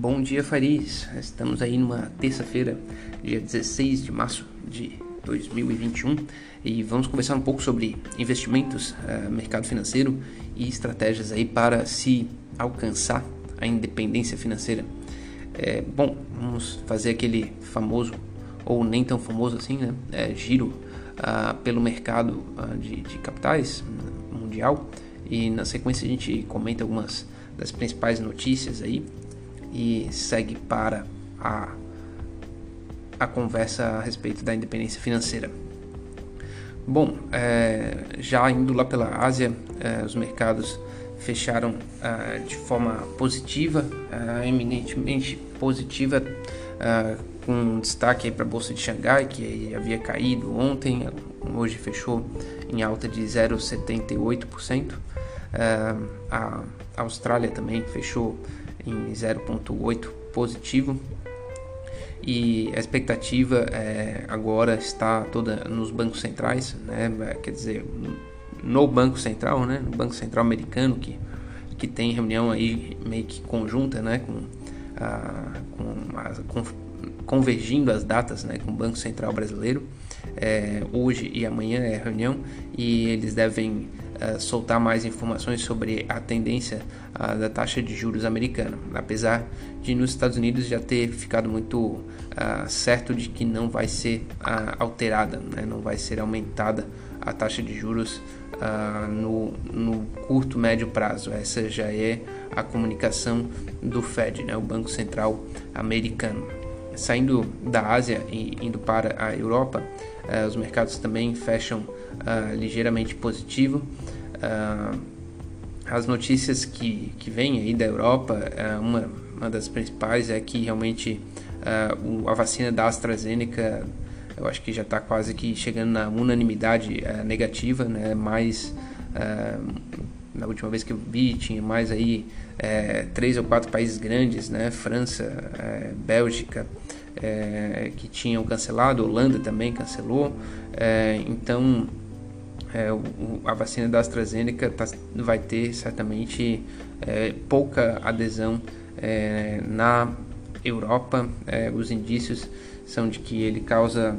Bom dia, Faris. Estamos aí numa terça-feira, dia 16 de março de 2021, e vamos conversar um pouco sobre investimentos, uh, mercado financeiro e estratégias aí para se alcançar a independência financeira. É, bom, vamos fazer aquele famoso ou nem tão famoso assim, né? É, giro uh, pelo mercado uh, de, de capitais mundial e na sequência a gente comenta algumas das principais notícias aí e segue para a, a conversa a respeito da independência financeira. Bom, é, já indo lá pela Ásia, é, os mercados fecharam é, de forma positiva, é, eminentemente positiva, é, com destaque para a Bolsa de Xangai, que havia caído ontem, hoje fechou em alta de 0,78%. Uh, a Austrália também fechou em 0,8 positivo e a expectativa é, agora está toda nos bancos centrais, né? quer dizer, no Banco Central, né? no Banco Central americano, que, que tem reunião aí meio que conjunta né? com, a, com, com convergindo as datas né? com o Banco Central brasileiro. É, hoje e amanhã é reunião e eles devem uh, soltar mais informações sobre a tendência uh, da taxa de juros americana, apesar de nos Estados Unidos já ter ficado muito uh, certo de que não vai ser alterada, né? não vai ser aumentada a taxa de juros no, no, curto médio prazo. Essa já é a comunicação do Fed, né? o Banco Central americano. Saindo da Ásia e indo para a Europa, uh, os mercados também fecham uh, ligeiramente positivo. Uh, as notícias que, que vêm aí da Europa, uma, uma das principais é que realmente a vacina da AstraZeneca eu acho que já está quase que chegando na unanimidade negativa, né? mais na última vez que eu vi tinha mais aí é, três ou quatro países grandes, né? França, é, Bélgica, é, que tinham cancelado, Holanda também cancelou. É, então é, o, a vacina da AstraZeneca tá, vai ter certamente pouca adesão na Europa. os indícios são de que ele causa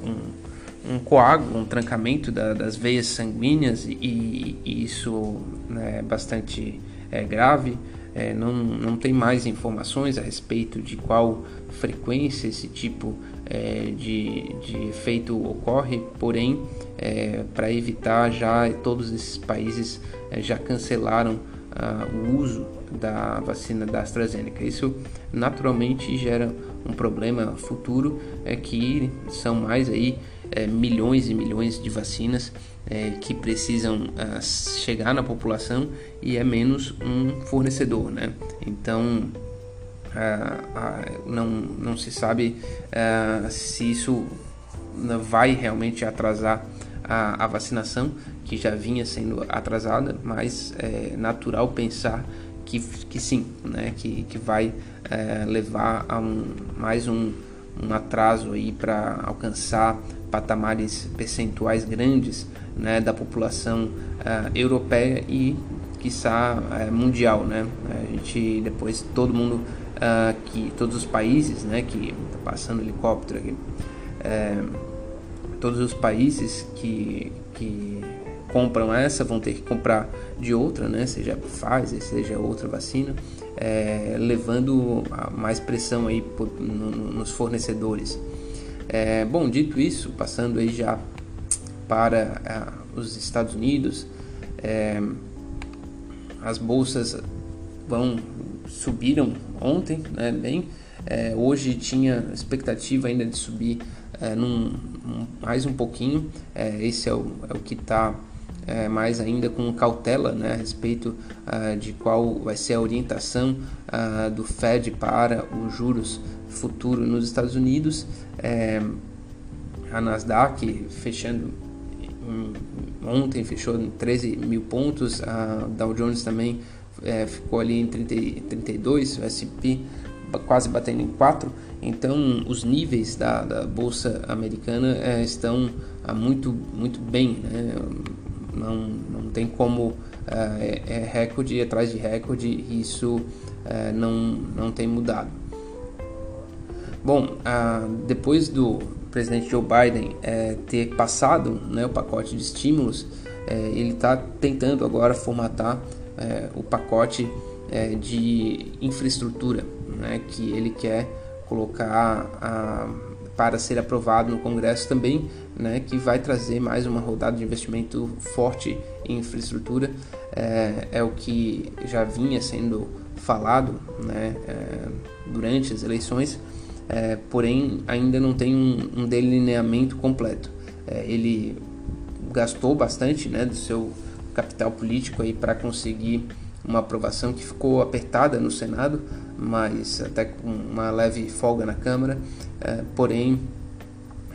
um um coágulo, um trancamento da, das veias sanguíneas e, e isso né, é bastante grave. É, não, não tem mais informações a respeito de qual frequência esse tipo é, de, de efeito ocorre, porém, é, para evitar, já todos esses países é, já cancelaram ah, o uso da vacina da AstraZeneca. Isso naturalmente gera um problema futuro, é que são mais aí é, milhões e milhões de vacinas é, que precisam uh, chegar na população e é menos um fornecedor, né? Então uh, uh, não, não se sabe se isso vai realmente atrasar a, a, vacinação que já vinha sendo atrasada, mas é natural pensar que, que sim, né? Que, que vai é, levar a um, mais um, um atraso aí para alcançar patamares percentuais grandes né, da população uh, europeia e quiçá uh, mundial, né? A gente depois todo mundo uh, que todos os países, né, que tá passando helicóptero aqui, todos os países que, que compram essa vão ter que comprar de outra, né? Seja Pfizer, seja outra vacina, é, levando mais pressão aí por, no, nos fornecedores. É, bom, dito isso, passando aí já para uh, os Estados Unidos, é, as bolsas vão subiram ontem, né, bem. É, hoje tinha expectativa ainda de subir é, num, um, mais um pouquinho. Esse é o, é o que está mais ainda com cautela né, a respeito uh, de qual vai ser a orientação uh, do Fed para os juros futuro nos Estados Unidos. A Nasdaq fechando ontem fechou em 13 mil pontos, a Dow Jones também é, ficou ali em 30, 32, o S&P quase batendo em 4, então os níveis da, da bolsa americana é, estão ah, muito muito bem, né? não, não tem como é, é recorde atrás de recorde, isso é, não, não tem mudado. Bom, ah, depois do presidente Joe Biden é, ter passado né, o pacote de estímulos, é, ele está tentando agora formatar é, o pacote é, de infraestrutura né, que ele quer colocar a, para ser aprovado no Congresso também, né, que vai trazer mais uma rodada de investimento forte em infraestrutura. É, é o que já vinha sendo falado né, é, durante as eleições, é, porém ainda não tem um, um delineamento completo. É, ele gastou bastante né, do seu capital político para conseguir uma aprovação que ficou apertada no Senado, mas até com uma leve folga na Câmara. É, porém,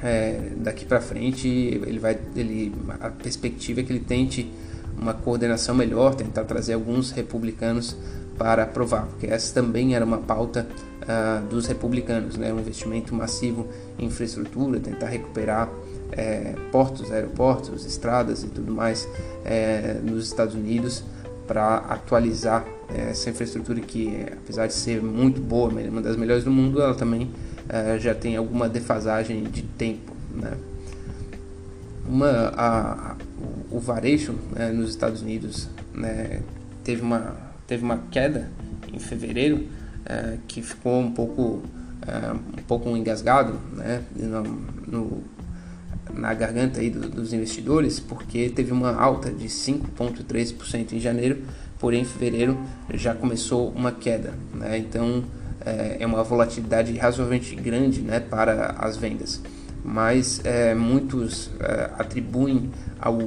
é, daqui para frente, ele vai, ele, a perspectiva é que ele tente uma coordenação melhor, tentar trazer alguns republicanos para aprovar, porque essa também era uma pauta uh, dos republicanos, né? um investimento massivo em infraestrutura, tentar recuperar é, portos, aeroportos, estradas e tudo mais é, nos Estados Unidos para atualizar é, essa infraestrutura que, apesar de ser muito boa, uma das melhores do mundo, ela também já tem alguma defasagem de tempo. Né? Uma, a, a, o varejo né, nos Estados Unidos né, teve, uma, teve uma queda em fevereiro é, que ficou um pouco, é, um pouco engasgado né, no, no na garganta aí do, dos investidores, porque teve uma alta de 5,3% em janeiro, porém em fevereiro já começou uma queda. Né? Então é, é uma volatilidade razoavelmente grande né, para as vendas. Mas é, muitos é, atribuem ao,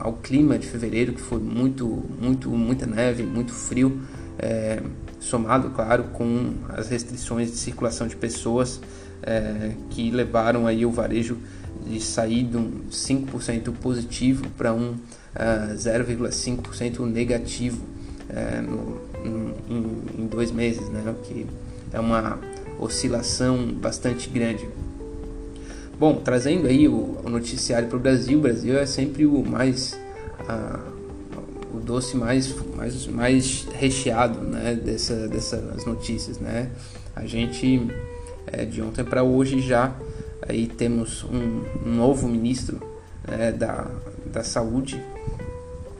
ao, clima de fevereiro, que foi muito, muito, muita neve, muito frio, é, somado, claro, com as restrições de circulação de pessoas é, que levaram aí o varejo de sair de um 5% positivo para um uh, ah, 0,5% negativo uh, no, em, em, dois meses, né? o que é uma oscilação bastante grande. Bom, trazendo aí o, o noticiário para o Brasil, o Brasil é sempre o mais uh, o doce mais, mais, mais recheado né, dessa, dessas notícias. Né? A gente é, de ontem para hoje já Aí temos um, um novo ministro é, da, da saúde,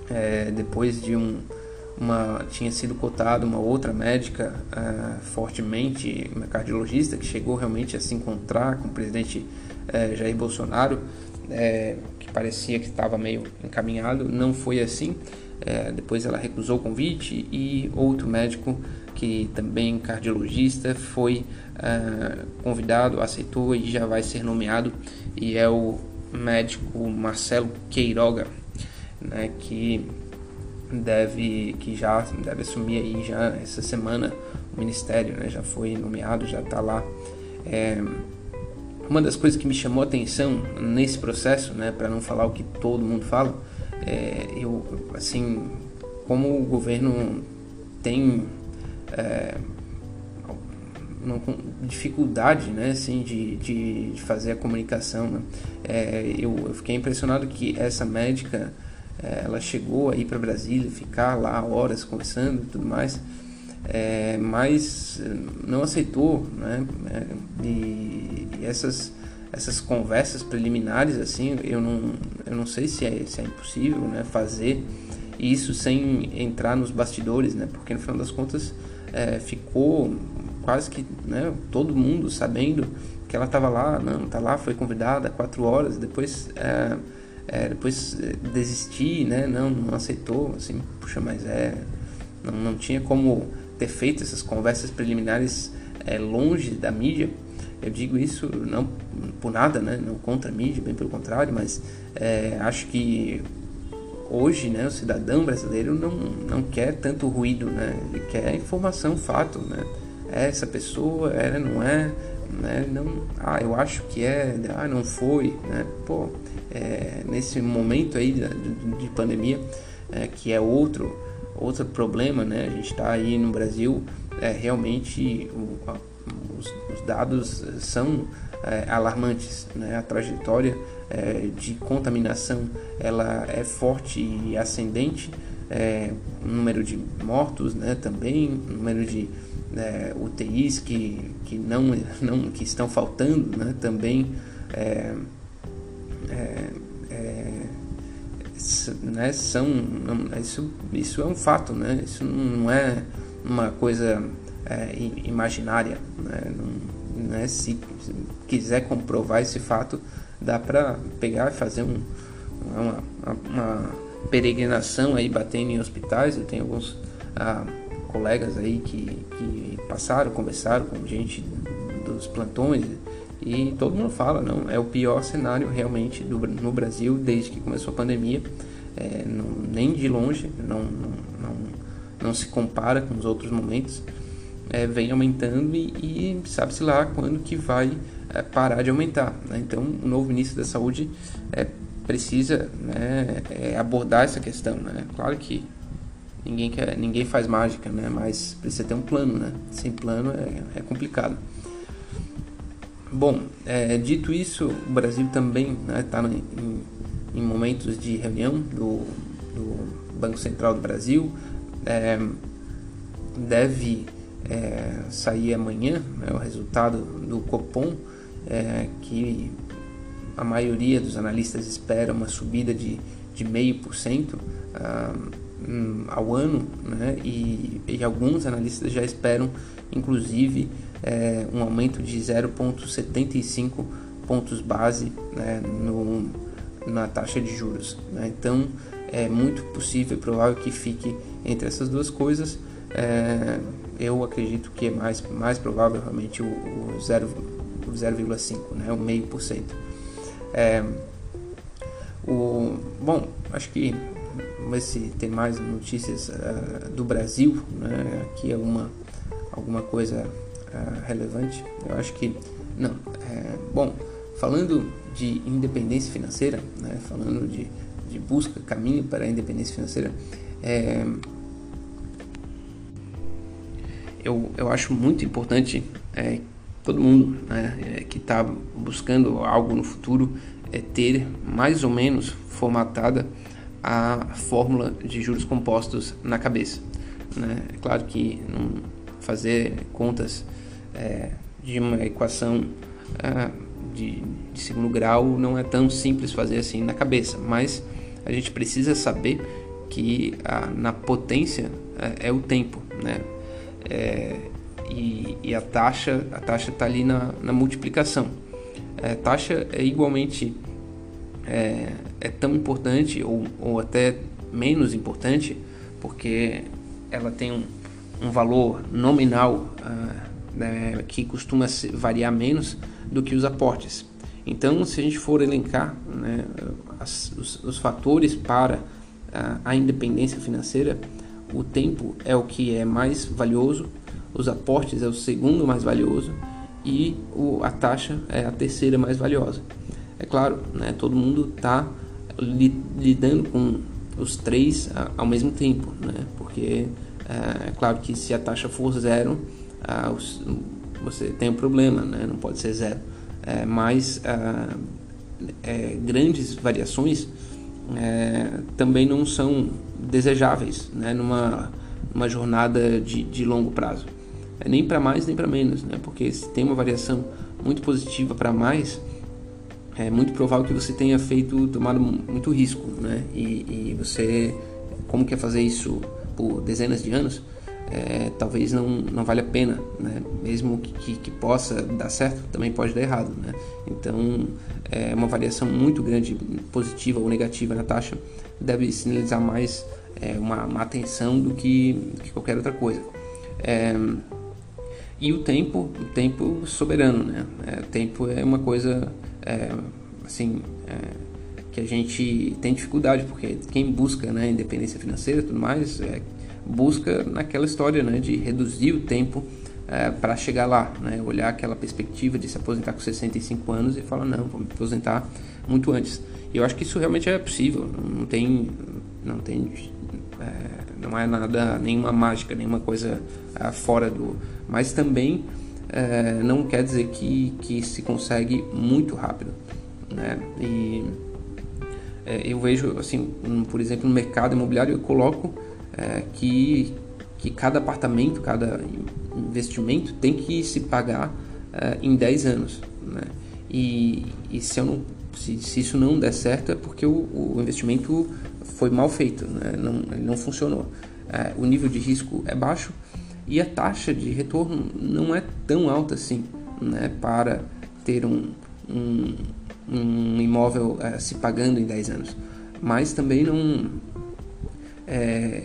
é, depois de um, uma tinha sido cotada uma outra médica é, fortemente, uma cardiologista que chegou realmente a se encontrar com o presidente é, Jair Bolsonaro, é, que parecia que estava meio encaminhado, não foi assim. É, depois ela recusou o convite e outro médico que também cardiologista foi uh, convidado, aceitou e já vai ser nomeado e é o médico Marcelo Queiroga, né, que deve que já deve assumir aí já essa semana o ministério, né, já foi nomeado, já está lá. É, uma das coisas que me chamou a atenção nesse processo, né, para não falar o que todo mundo fala, é, eu assim como o governo tem é, uma dificuldade né, assim, de, de, de, fazer a comunicação. Né? É, eu, eu, fiquei impressionado que essa médica é, ela chegou aí para Brasília, ficar lá horas conversando e tudo mais, é, mas não aceitou. Né? É, e, essas, essas conversas preliminares, assim, eu não, eu não sei se é, se é impossível né, fazer isso sem entrar nos bastidores, né? porque no final das contas é, ficou quase que né, todo mundo sabendo que ela estava lá, não, tá lá, foi convidada quatro horas, depois é, é, depois é, desistir, né, não, não aceitou, assim, puxa, mas é, não, não tinha como ter feito essas conversas preliminares é, longe da mídia. Eu digo isso não por nada, né, não contra a mídia, bem pelo contrário, mas é, acho que hoje, né, o cidadão brasileiro não, não quer tanto ruído, né? Ele quer informação, fato, né? É essa pessoa, é, não é, né? Não, ah, eu acho que é, ah, não foi, né? Pô, é, nesse momento aí de, de pandemia, é, que é outro outro problema, né? A gente está aí no Brasil, é, realmente o, a, os, os, dados são é, alarmantes, né? A trajetória é, de contaminação ela é forte e ascendente é, número de mortos, né, também, número de é, UTIs que, que, não, não, que estão faltando, né, também é, é né, são, isso, isso é um fato, né, isso não é uma coisa é, imaginária, né, não, né, se, se quiser comprovar esse fato, dá para pegar e fazer um, uma, uma, peregrinação aí batendo em hospitais. Eu tenho alguns ah, colegas aí que, que passaram, conversaram com gente dos plantões e todo mundo fala, não, é o pior cenário realmente do, no Brasil desde que começou a pandemia. É, não, nem de longe, não, não, não, se compara com os outros momentos. É, vem aumentando e, e sabe-se lá quando que vai é, parar de aumentar. Né? Então, o novo ministro da Saúde é, precisa né, é, abordar essa questão. Né? Claro que ninguém, quer, ninguém faz mágica, né? mas precisa ter um plano. Né? Sem plano é, é complicado. Bom, é, dito isso, o Brasil também está né, em, em, momentos de reunião do, do, Banco Central do Brasil. É, deve é, sair amanhã né, o resultado do Copom, é, que a maioria dos analistas espera uma subida de, de 0,5% uh, ao ano, né? e, e, alguns analistas já esperam, inclusive, é, um aumento de 0,75 pontos base né, no, na taxa de juros. Né? Então, é muito possível e provável que fique entre essas duas coisas. É, eu acredito que é mais, mais provável realmente o, o 0,5, né, o meio por cento. É, o, bom, acho que ver se tem mais notícias uh, do Brasil, né? aqui alguma, alguma coisa uh, relevante. Eu acho que não. É, bom, falando de independência financeira, né? falando de, de busca, caminho para a independência financeira, é, eu, eu acho muito importante é, todo mundo né, é, que está buscando algo no futuro é ter mais ou menos formatada a fórmula de juros compostos na cabeça. Né? É claro que fazer contas é, de uma equação é, de, de, segundo grau não é tão simples fazer assim na cabeça, mas a gente precisa saber que a, na potência é, é o tempo, né? É, e, e a taxa a taxa está ali na, na multiplicação. A taxa é igualmente é, é tão importante ou, ou até menos importante porque ela tem um, um valor nominal uh, né, que costuma variar menos do que os aportes. Então, se a gente for elencar né, as, os, os, fatores para uh, a independência financeira, o tempo é o que é mais valioso os aportes é o segundo mais valioso e o, a taxa é a terceira mais valiosa. É claro, né, todo mundo está li, lidando com os três ao mesmo tempo, né, porque é, é, claro que se a taxa for zero, você tem um problema, né, não pode ser zero. É, mas é, grandes variações é, também não são desejáveis né, numa, numa jornada de, de longo prazo. É nem para mais nem para menos, né? Porque se tem uma variação muito positiva para mais, é muito provável que você tenha feito tomado muito risco, né? E, e você, como quer fazer isso por dezenas de anos, é, talvez não, não vale a pena, né? Mesmo que, que, que, possa dar certo, também pode dar errado, né? Então, é uma variação muito grande, positiva ou negativa na taxa, deve sinalizar mais é, uma, uma atenção do que, do que qualquer outra coisa. É, e o tempo, o tempo soberano, né? É, tempo é uma coisa, é, assim, é, que a gente tem dificuldade, porque quem busca né, independência financeira e tudo mais, é, busca naquela história né, de reduzir o tempo é, para chegar lá, né? Olhar aquela perspectiva de se aposentar com 65 anos e falar, não, vou me aposentar muito antes. E eu acho que isso realmente é possível, não tem, não tem é, não é nada, nenhuma mágica, nenhuma coisa uh, fora do. Mas também uh, não quer dizer que, que se consegue muito rápido. Né? E é, eu vejo, assim, um, por exemplo, no mercado imobiliário, eu coloco é, que, que cada apartamento, cada investimento tem que se pagar é, em 10 anos. Né? E, e se, eu não, se, se, isso não der certo, é porque o, o investimento foi mal feito, né? não, não funcionou. É, o nível de risco é baixo e a taxa de retorno não é tão alta assim né? para ter um, um um imóvel é, se pagando em 10 anos. Mas também não. É,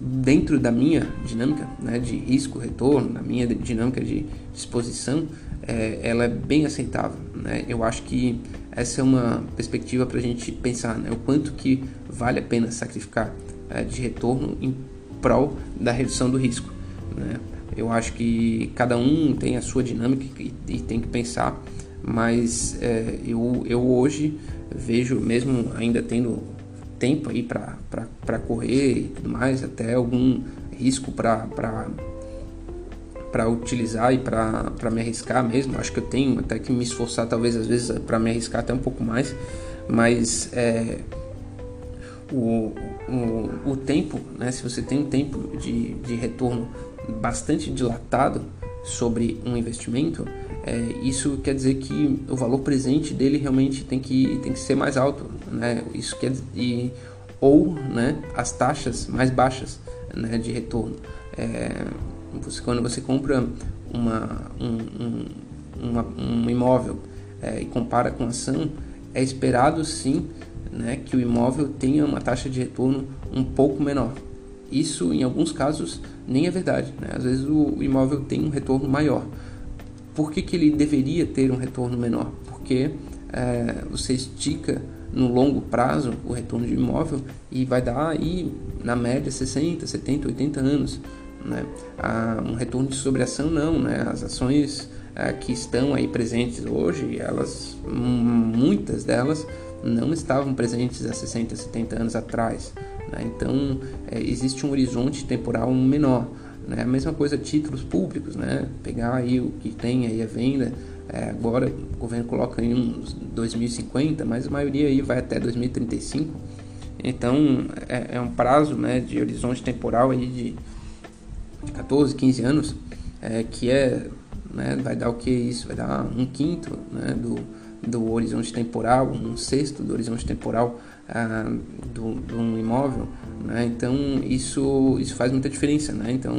dentro da minha dinâmica né, de risco-retorno, na minha dinâmica de exposição, é, ela é bem aceitável. Né? Eu acho que essa é uma perspectiva para a gente pensar né, o quanto que vale a pena sacrificar é, de retorno em prol da redução do risco. Né? Eu acho que cada um tem a sua dinâmica e, e tem que pensar mas é, eu, eu hoje vejo, mesmo ainda tendo tempo aí para correr e tudo mais, até algum risco para para utilizar e para me arriscar mesmo. Acho que eu tenho até que me esforçar, talvez às vezes, para me arriscar até um pouco mais, mas é, o, o, o tempo, né, se você tem um tempo de, de retorno bastante dilatado sobre um investimento, é, isso quer dizer que o valor presente dele realmente tem que, tem que ser mais alto, né? Isso quer e, ou né, as taxas mais baixas né, de retorno. É, você, quando você compra uma, um, um, uma, um imóvel é, e compara com ação, é esperado sim né, que o imóvel tenha uma taxa de retorno um pouco menor. Isso, em alguns casos, nem é verdade. Né? Às vezes o imóvel tem um retorno maior. Por que, que ele deveria ter um retorno menor? Porque é, você estica no longo prazo o retorno de imóvel e vai dar aí, na média, 60, 70, 80 anos. Né? Ah, um retorno de sobreação não, né? as ações é, que estão aí presentes hoje, elas, muitas delas não estavam presentes há 60, 70 anos atrás. Né? Então é, existe um horizonte temporal menor. Né? A mesma coisa títulos públicos, né? pegar aí o que tem aí a venda, é, agora o governo coloca em uns 2050, mas a maioria aí vai até 2035. Então é, é um prazo né, de horizonte temporal aí de, de 14, 15 anos, é, que é, né, vai dar o que isso? Vai dar um quinto né, do, do horizonte temporal, um sexto do horizonte temporal ah, do, de um imóvel, né? então isso, isso faz muita diferença. Né? Então,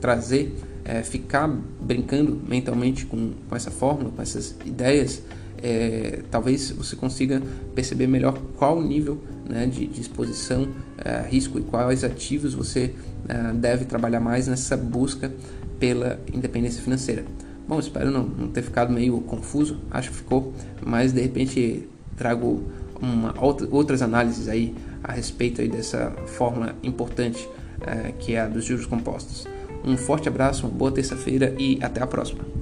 trazer, é, ficar brincando mentalmente com, com essa fórmula, com essas ideias, é, talvez você consiga perceber melhor qual o nível né, de, de, exposição, é, risco e quais ativos você é, deve trabalhar mais nessa busca pela independência financeira. Bom, espero não, não ter ficado meio confuso, acho que ficou, mas de repente trago uma, outras análises aí a respeito aí dessa fórmula importante é, que é a dos juros compostos. Um forte abraço, uma boa terça-feira e até a próxima.